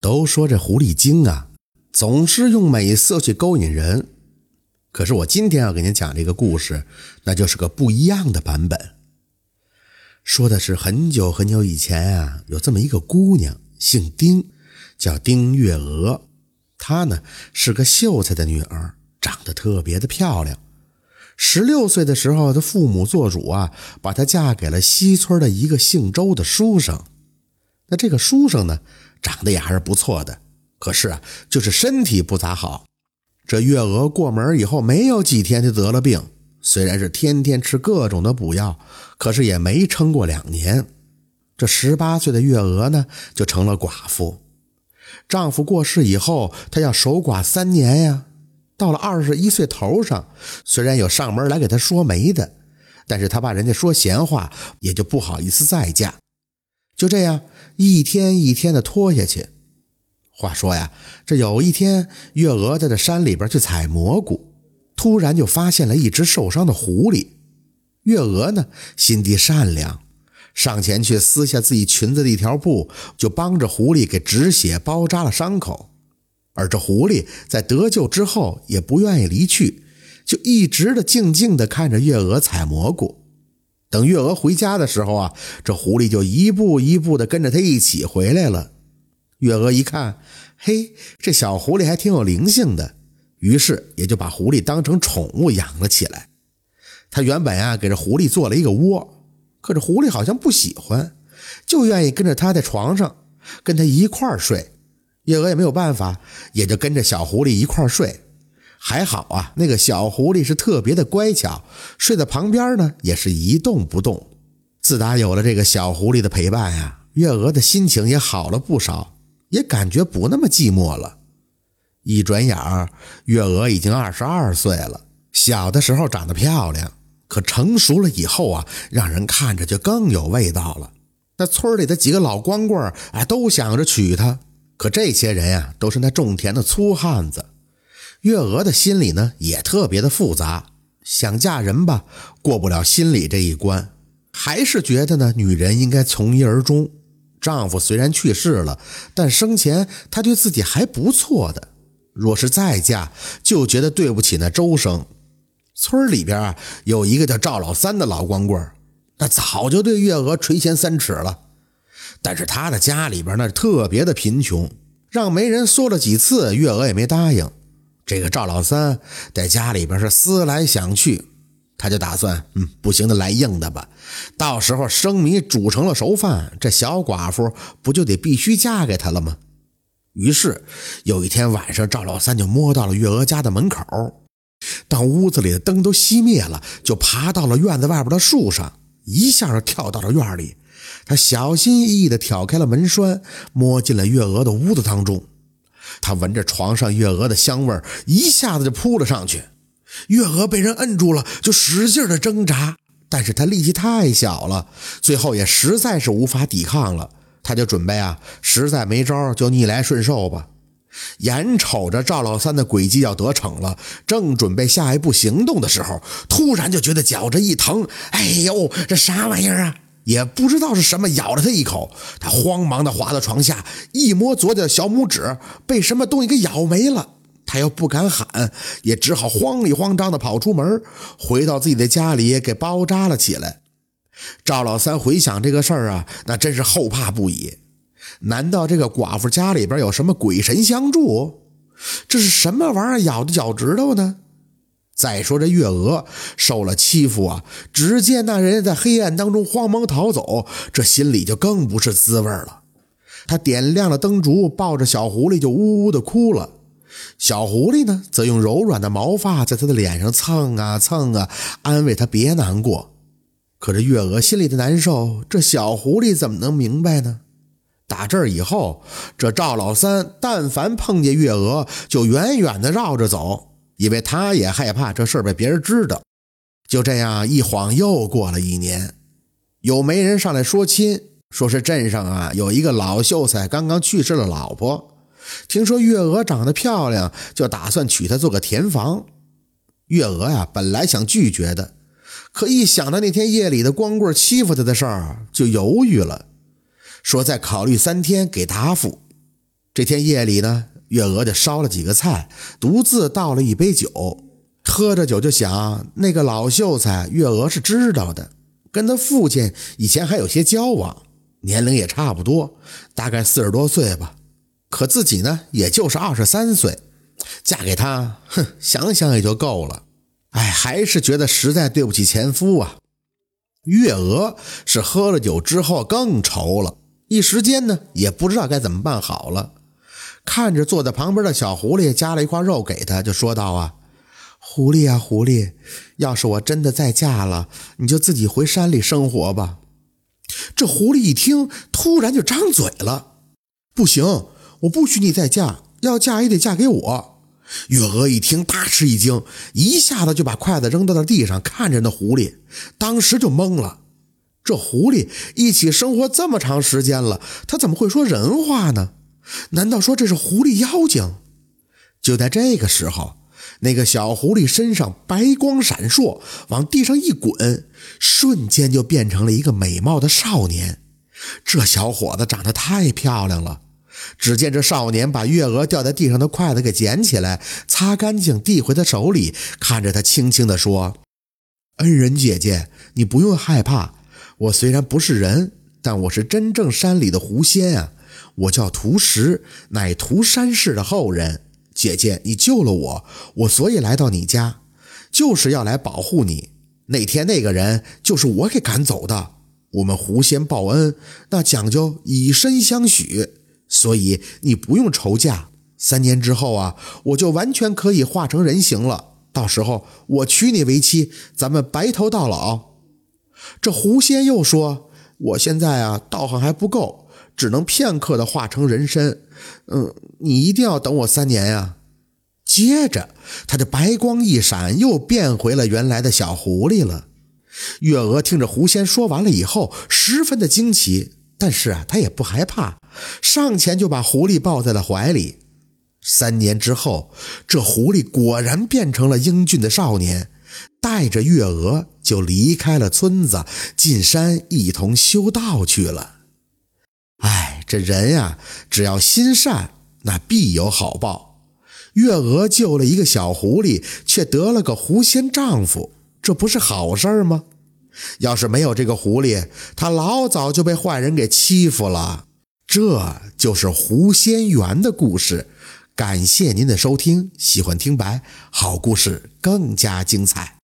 都说这狐狸精啊，总是用美色去勾引人。可是我今天要给您讲这个故事，那就是个不一样的版本。说的是很久很久以前啊，有这么一个姑娘，姓丁，叫丁月娥。她呢是个秀才的女儿，长得特别的漂亮。十六岁的时候，她父母做主啊，把她嫁给了西村的一个姓周的书生。那这个书生呢？长得也还是不错的，可是啊，就是身体不咋好。这月娥过门以后，没有几天就得了病。虽然是天天吃各种的补药，可是也没撑过两年。这十八岁的月娥呢，就成了寡妇。丈夫过世以后，她要守寡三年呀。到了二十一岁头上，虽然有上门来给她说媒的，但是她怕人家说闲话，也就不好意思再嫁。就这样一天一天的拖下去。话说呀，这有一天，月娥在这山里边去采蘑菇，突然就发现了一只受伤的狐狸。月娥呢，心地善良，上前去撕下自己裙子的一条布，就帮着狐狸给止血包扎了伤口。而这狐狸在得救之后，也不愿意离去，就一直的静静的看着月娥采蘑菇。等月娥回家的时候啊，这狐狸就一步一步的跟着他一起回来了。月娥一看，嘿，这小狐狸还挺有灵性的，于是也就把狐狸当成宠物养了起来。他原本啊给这狐狸做了一个窝，可这狐狸好像不喜欢，就愿意跟着他在床上跟他一块睡。月娥也没有办法，也就跟着小狐狸一块睡。还好啊，那个小狐狸是特别的乖巧，睡在旁边呢，也是一动不动。自打有了这个小狐狸的陪伴呀，月娥的心情也好了不少，也感觉不那么寂寞了。一转眼儿，月娥已经二十二岁了。小的时候长得漂亮，可成熟了以后啊，让人看着就更有味道了。那村里的几个老光棍啊，都想着娶她，可这些人呀，都是那种田的粗汉子。月娥的心里呢也特别的复杂，想嫁人吧，过不了心里这一关，还是觉得呢女人应该从一而终。丈夫虽然去世了，但生前她对自己还不错的。若是再嫁，就觉得对不起那周生。村里边啊有一个叫赵老三的老光棍，那早就对月娥垂涎三尺了，但是他的家里边那特别的贫穷，让媒人说了几次，月娥也没答应。这个赵老三在家里边是思来想去，他就打算，嗯，不行的来硬的吧。到时候生米煮成了熟饭，这小寡妇不就得必须嫁给他了吗？于是有一天晚上，赵老三就摸到了月娥家的门口，当屋子里的灯都熄灭了，就爬到了院子外边的树上，一下就跳到了院里。他小心翼翼地挑开了门栓，摸进了月娥的屋子当中。他闻着床上月娥的香味一下子就扑了上去。月娥被人摁住了，就使劲的挣扎，但是他力气太小了，最后也实在是无法抵抗了。他就准备啊，实在没招就逆来顺受吧。眼瞅着赵老三的诡计要得逞了，正准备下一步行动的时候，突然就觉得脚这一疼，哎呦，这啥玩意儿啊？也不知道是什么咬了他一口，他慌忙的滑到床下，一摸左脚小拇指被什么东西给咬没了。他又不敢喊，也只好慌里慌张的跑出门，回到自己的家里给包扎了起来。赵老三回想这个事儿啊，那真是后怕不已。难道这个寡妇家里边有什么鬼神相助？这是什么玩意儿咬的脚趾头呢？再说这月娥受了欺负啊，只见那人在黑暗当中慌忙逃走，这心里就更不是滋味了。他点亮了灯烛，抱着小狐狸就呜呜的哭了。小狐狸呢，则用柔软的毛发在他的脸上蹭啊蹭啊，安慰他别难过。可这月娥心里的难受，这小狐狸怎么能明白呢？打这儿以后，这赵老三但凡碰见月娥，就远远的绕着走。因为他也害怕这事儿被别人知道，就这样一晃又过了一年，有媒人上来说亲，说是镇上啊有一个老秀才刚刚去世了老婆，听说月娥长得漂亮，就打算娶她做个填房。月娥呀本来想拒绝的，可一想到那天夜里的光棍欺负她的事儿，就犹豫了，说再考虑三天给答复。这天夜里呢，月娥就烧了几个菜，独自倒了一杯酒，喝着酒就想，那个老秀才月娥是知道的，跟他父亲以前还有些交往，年龄也差不多，大概四十多岁吧。可自己呢，也就是二十三岁，嫁给他，哼，想想也就够了。哎，还是觉得实在对不起前夫啊。月娥是喝了酒之后更愁了，一时间呢，也不知道该怎么办好了。看着坐在旁边的小狐狸，夹了一块肉给他，就说道：“啊，狐狸啊，狐狸，要是我真的再嫁了，你就自己回山里生活吧。”这狐狸一听，突然就张嘴了：“不行，我不许你再嫁，要嫁也得嫁给我。”月娥一听，大吃一惊，一下子就把筷子扔到了地上，看着那狐狸，当时就懵了。这狐狸一起生活这么长时间了，他怎么会说人话呢？难道说这是狐狸妖精？就在这个时候，那个小狐狸身上白光闪烁，往地上一滚，瞬间就变成了一个美貌的少年。这小伙子长得太漂亮了。只见这少年把月娥掉在地上的筷子给捡起来，擦干净，递回他手里，看着他轻轻地说：“恩人姐姐，你不用害怕。我虽然不是人，但我是真正山里的狐仙啊。”我叫屠石，乃涂山氏的后人。姐姐，你救了我，我所以来到你家，就是要来保护你。那天那个人就是我给赶走的。我们狐仙报恩，那讲究以身相许，所以你不用愁嫁。三年之后啊，我就完全可以化成人形了。到时候我娶你为妻，咱们白头到老。这狐仙又说：“我现在啊，道行还不够。”只能片刻的化成人身，嗯，你一定要等我三年呀。接着，他的白光一闪，又变回了原来的小狐狸了。月娥听着狐仙说完了以后，十分的惊奇，但是啊，她也不害怕，上前就把狐狸抱在了怀里。三年之后，这狐狸果然变成了英俊的少年，带着月娥就离开了村子，进山一同修道去了。这人呀，只要心善，那必有好报。月娥救了一个小狐狸，却得了个狐仙丈夫，这不是好事吗？要是没有这个狐狸，她老早就被坏人给欺负了。这就是狐仙缘的故事。感谢您的收听，喜欢听白好故事更加精彩。